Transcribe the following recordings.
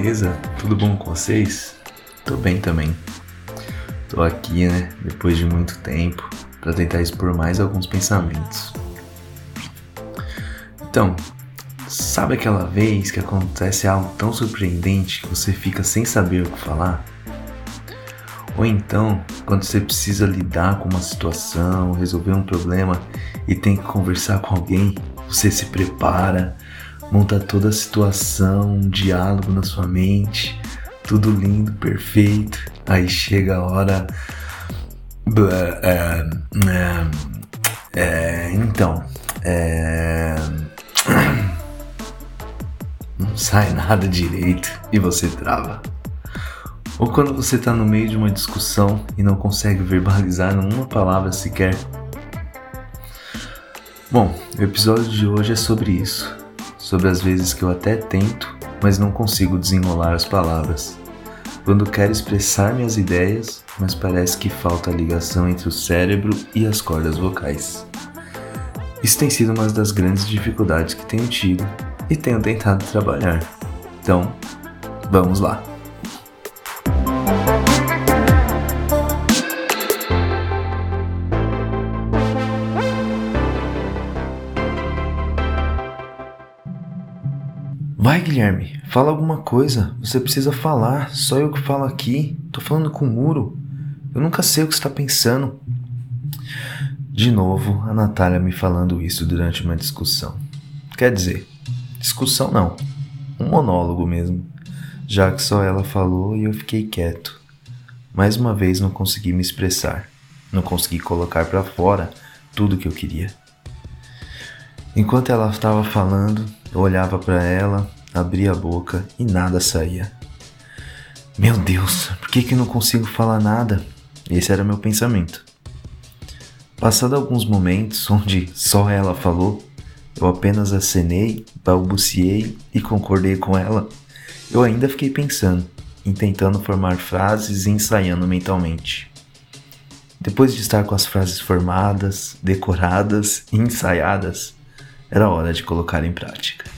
Beleza? Tudo bom com vocês? Tô bem também. Tô aqui, né, depois de muito tempo, para tentar expor mais alguns pensamentos. Então, sabe aquela vez que acontece algo tão surpreendente que você fica sem saber o que falar? Ou então, quando você precisa lidar com uma situação, resolver um problema e tem que conversar com alguém, você se prepara, monta toda a situação, um diálogo na sua mente, tudo lindo, perfeito. Aí chega a hora. É, é, é, então, é, não sai nada direito e você trava. Ou quando você está no meio de uma discussão e não consegue verbalizar uma palavra sequer. Bom, o episódio de hoje é sobre isso sobre as vezes que eu até tento, mas não consigo desenrolar as palavras. Quando quero expressar minhas ideias, mas parece que falta a ligação entre o cérebro e as cordas vocais. Isso tem sido uma das grandes dificuldades que tenho tido e tenho tentado trabalhar. Então, vamos lá! Vai, Guilherme, fala alguma coisa. Você precisa falar. Só eu que falo aqui. Tô falando com o muro. Eu nunca sei o que está pensando. De novo, a Natália me falando isso durante uma discussão. Quer dizer, discussão não, um monólogo mesmo, já que só ela falou e eu fiquei quieto. Mais uma vez não consegui me expressar, não consegui colocar para fora tudo que eu queria. Enquanto ela estava falando, eu olhava para ela, abria a boca e nada saía. Meu Deus, por que, que eu não consigo falar nada? Esse era meu pensamento. Passado alguns momentos onde só ela falou, eu apenas acenei, balbuciei e concordei com ela, eu ainda fiquei pensando, em tentando formar frases e ensaiando mentalmente. Depois de estar com as frases formadas, decoradas e ensaiadas, era hora de colocar em prática.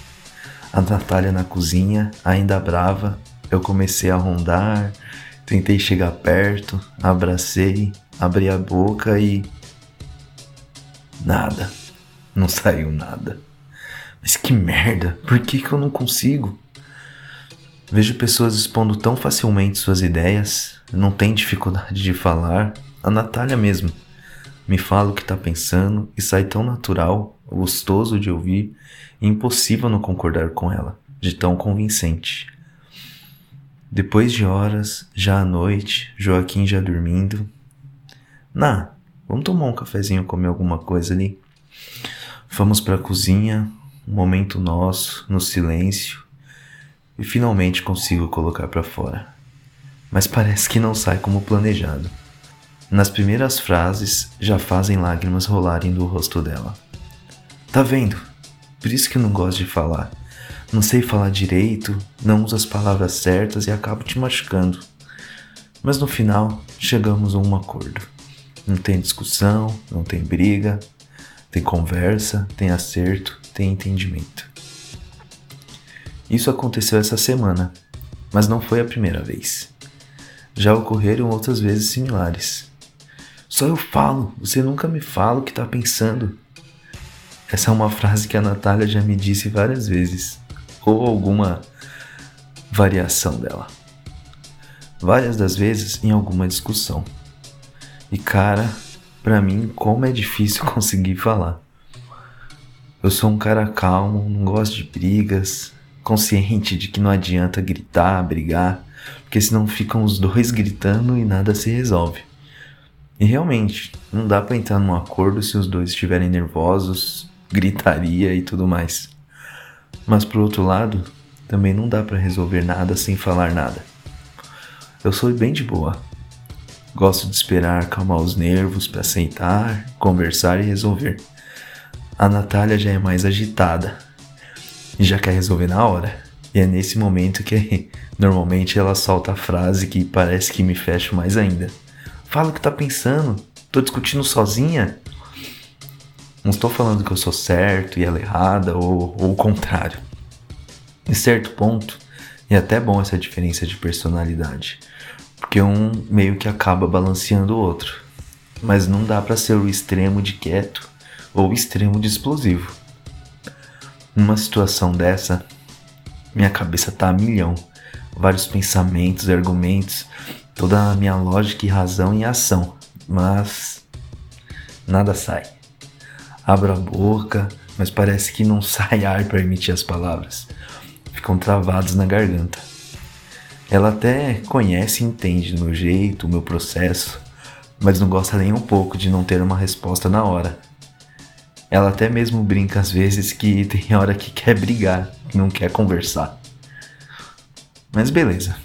A Natália na cozinha, ainda brava, eu comecei a rondar, tentei chegar perto, abracei, abri a boca e. Nada. Não saiu nada. Mas que merda, por que, que eu não consigo? Vejo pessoas expondo tão facilmente suas ideias, não tem dificuldade de falar. A Natália mesmo me fala o que tá pensando e sai tão natural gostoso de ouvir impossível não concordar com ela, de tão convincente. Depois de horas, já à noite, Joaquim já dormindo. Na, vamos tomar um cafezinho, comer alguma coisa ali. Fomos para a cozinha, um momento nosso, no silêncio, e finalmente consigo colocar para fora. Mas parece que não sai como planejado. Nas primeiras frases já fazem lágrimas rolarem do rosto dela. Tá vendo? Por isso que eu não gosto de falar. Não sei falar direito, não uso as palavras certas e acabo te machucando. Mas no final, chegamos a um acordo. Não tem discussão, não tem briga, tem conversa, tem acerto, tem entendimento. Isso aconteceu essa semana, mas não foi a primeira vez. Já ocorreram outras vezes similares. Só eu falo, você nunca me fala o que tá pensando. Essa é uma frase que a Natália já me disse várias vezes, ou alguma variação dela. Várias das vezes em alguma discussão. E cara, para mim, como é difícil conseguir falar. Eu sou um cara calmo, não gosto de brigas, consciente de que não adianta gritar, brigar, porque senão ficam os dois gritando e nada se resolve. E realmente, não dá para entrar num acordo se os dois estiverem nervosos, gritaria e tudo mais. Mas por outro lado, também não dá para resolver nada sem falar nada. Eu sou bem de boa. Gosto de esperar acalmar os nervos para sentar, conversar e resolver. A Natália já é mais agitada e já quer resolver na hora. E é nesse momento que normalmente ela solta a frase que parece que me fecha mais ainda. Fala o que tá pensando. Tô discutindo sozinha. Não estou falando que eu sou certo e ela errada ou, ou o contrário. Em certo ponto, é até bom essa diferença de personalidade, porque um meio que acaba balanceando o outro. Mas não dá para ser o extremo de quieto ou o extremo de explosivo. Numa situação dessa, minha cabeça tá a milhão. Vários pensamentos, argumentos, toda a minha lógica e razão em ação, mas nada sai. Abro a boca, mas parece que não sai ar para emitir as palavras. Ficam travados na garganta. Ela até conhece e entende do meu jeito, o meu processo, mas não gosta nem um pouco de não ter uma resposta na hora. Ela até mesmo brinca às vezes que tem hora que quer brigar, que não quer conversar. Mas beleza.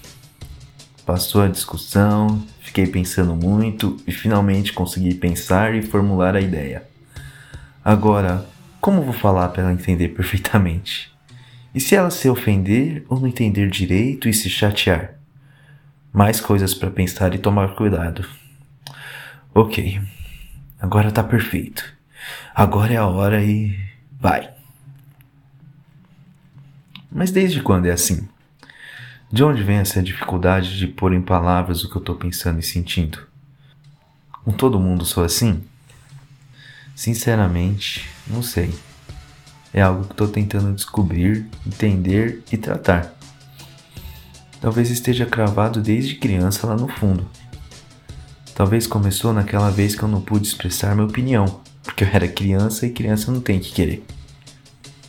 Passou a discussão, fiquei pensando muito e finalmente consegui pensar e formular a ideia. Agora, como vou falar para ela entender perfeitamente? E se ela se ofender ou não entender direito e se chatear? Mais coisas para pensar e tomar cuidado. Ok, agora tá perfeito. Agora é a hora e vai. Mas desde quando é assim? De onde vem essa dificuldade de pôr em palavras o que eu tô pensando e sentindo? Com todo mundo sou assim? Sinceramente, não sei. É algo que estou tentando descobrir, entender e tratar. Talvez esteja cravado desde criança lá no fundo. Talvez começou naquela vez que eu não pude expressar minha opinião, porque eu era criança e criança não tem que querer.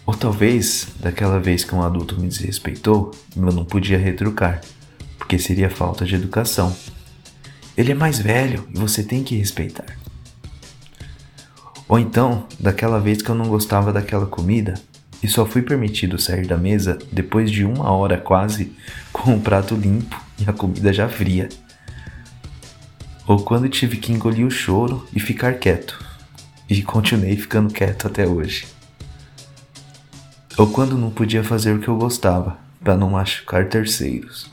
Ou talvez daquela vez que um adulto me desrespeitou e eu não podia retrucar, porque seria falta de educação. Ele é mais velho e você tem que respeitar. Ou então, daquela vez que eu não gostava daquela comida e só fui permitido sair da mesa depois de uma hora quase com o prato limpo e a comida já fria. Ou quando tive que engolir o choro e ficar quieto, e continuei ficando quieto até hoje. Ou quando não podia fazer o que eu gostava, para não machucar terceiros.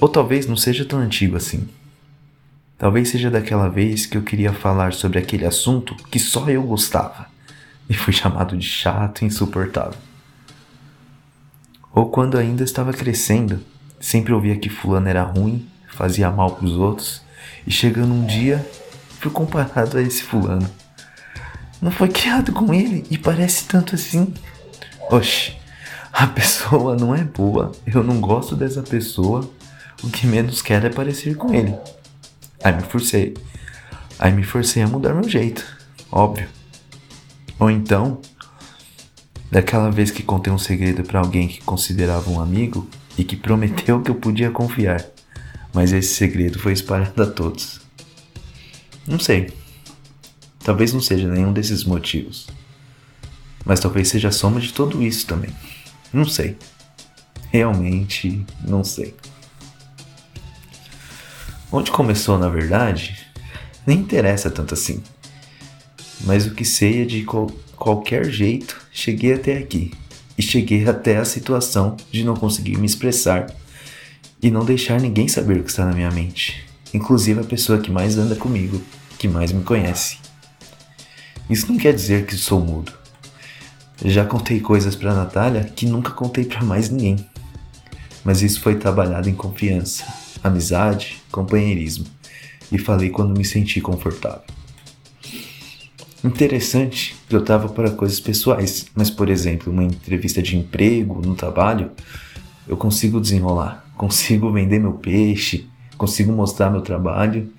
Ou talvez não seja tão antigo assim. Talvez seja daquela vez que eu queria falar sobre aquele assunto que só eu gostava e fui chamado de chato e insuportável. Ou quando ainda estava crescendo, sempre ouvia que fulano era ruim, fazia mal para os outros e chegando um dia fui comparado a esse fulano. Não foi criado com ele e parece tanto assim. Oxe, a pessoa não é boa, eu não gosto dessa pessoa, o que menos quero é parecer com ele. Aí me forcei. Aí me forcei a mudar meu jeito, óbvio. Ou então, daquela vez que contei um segredo para alguém que considerava um amigo e que prometeu que eu podia confiar, mas esse segredo foi espalhado a todos. Não sei. Talvez não seja nenhum desses motivos. Mas talvez seja a soma de tudo isso também. Não sei. Realmente não sei. Onde começou, na verdade, nem interessa tanto assim. Mas o que sei é de qual, qualquer jeito cheguei até aqui. E cheguei até a situação de não conseguir me expressar e não deixar ninguém saber o que está na minha mente, inclusive a pessoa que mais anda comigo, que mais me conhece. Isso não quer dizer que sou mudo. Já contei coisas para Natália que nunca contei para mais ninguém. Mas isso foi trabalhado em confiança amizade, companheirismo, e falei quando me senti confortável. Interessante que eu tava para coisas pessoais, mas por exemplo, uma entrevista de emprego no trabalho, eu consigo desenrolar, consigo vender meu peixe, consigo mostrar meu trabalho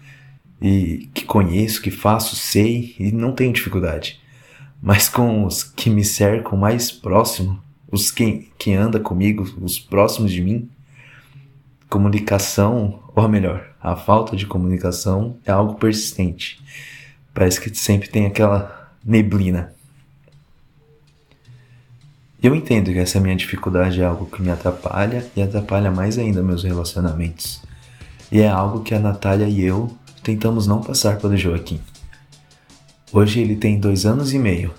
e que conheço, que faço, sei e não tenho dificuldade. Mas com os que me cercam mais próximo, os que, que anda comigo, os próximos de mim, comunicação, ou melhor, a falta de comunicação é algo persistente. Parece que sempre tem aquela neblina. Eu entendo que essa minha dificuldade é algo que me atrapalha e atrapalha mais ainda meus relacionamentos. E é algo que a Natália e eu tentamos não passar pelo Joaquim. Hoje ele tem dois anos e meio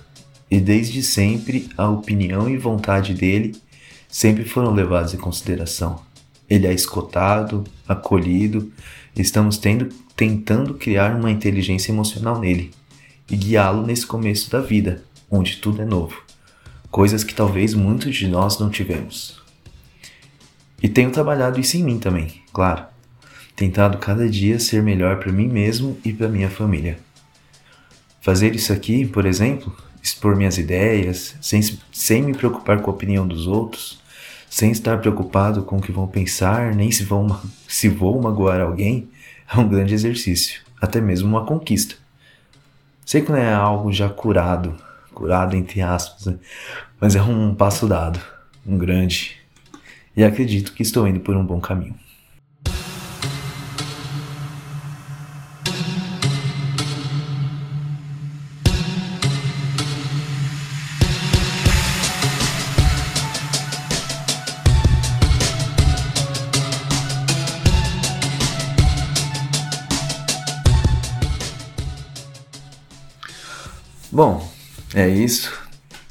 e desde sempre a opinião e vontade dele sempre foram levadas em consideração ele é escotado, acolhido, estamos tendo, tentando criar uma inteligência emocional nele e guiá-lo nesse começo da vida, onde tudo é novo. coisas que talvez muitos de nós não tivemos. E tenho trabalhado isso em mim também, claro. Tentado cada dia ser melhor para mim mesmo e para minha família. Fazer isso aqui, por exemplo, expor minhas ideias, sem, sem me preocupar com a opinião dos outros, sem estar preocupado com o que vão pensar, nem se, vão, se vou magoar alguém, é um grande exercício, até mesmo uma conquista. Sei que não é algo já curado, curado entre aspas, né? mas é um passo dado, um grande, e acredito que estou indo por um bom caminho. Bom, é isso.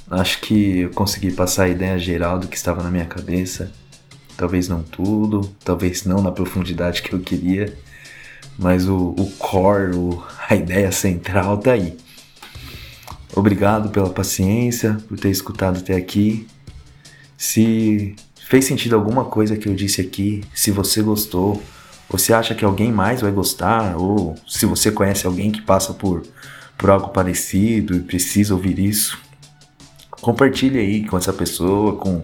Acho que eu consegui passar a ideia geral do que estava na minha cabeça. Talvez não tudo, talvez não na profundidade que eu queria, mas o, o core, o, a ideia central tá aí. Obrigado pela paciência, por ter escutado até aqui. Se fez sentido alguma coisa que eu disse aqui, se você gostou, ou se acha que alguém mais vai gostar, ou se você conhece alguém que passa por por algo parecido e precisa ouvir isso, compartilhe aí com essa pessoa, com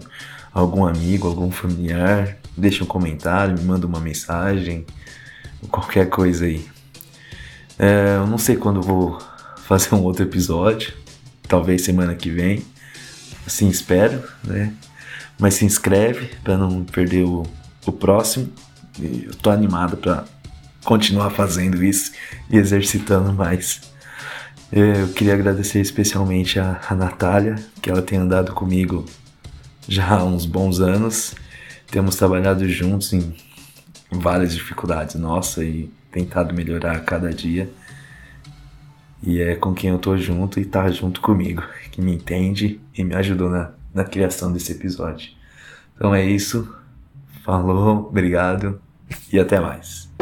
algum amigo, algum familiar, deixe um comentário, me manda uma mensagem, qualquer coisa aí. É, eu não sei quando vou fazer um outro episódio, talvez semana que vem, assim espero, né? Mas se inscreve para não perder o, o próximo. Eu tô animado para continuar fazendo isso e exercitando mais. Eu queria agradecer especialmente a, a Natália, que ela tem andado comigo já há uns bons anos. Temos trabalhado juntos em, várias dificuldades nossa e tentado melhorar a cada dia. E é com quem eu tô junto e tá junto comigo, que me entende e me ajudou na, na criação desse episódio. Então é isso. Falou, obrigado e até mais.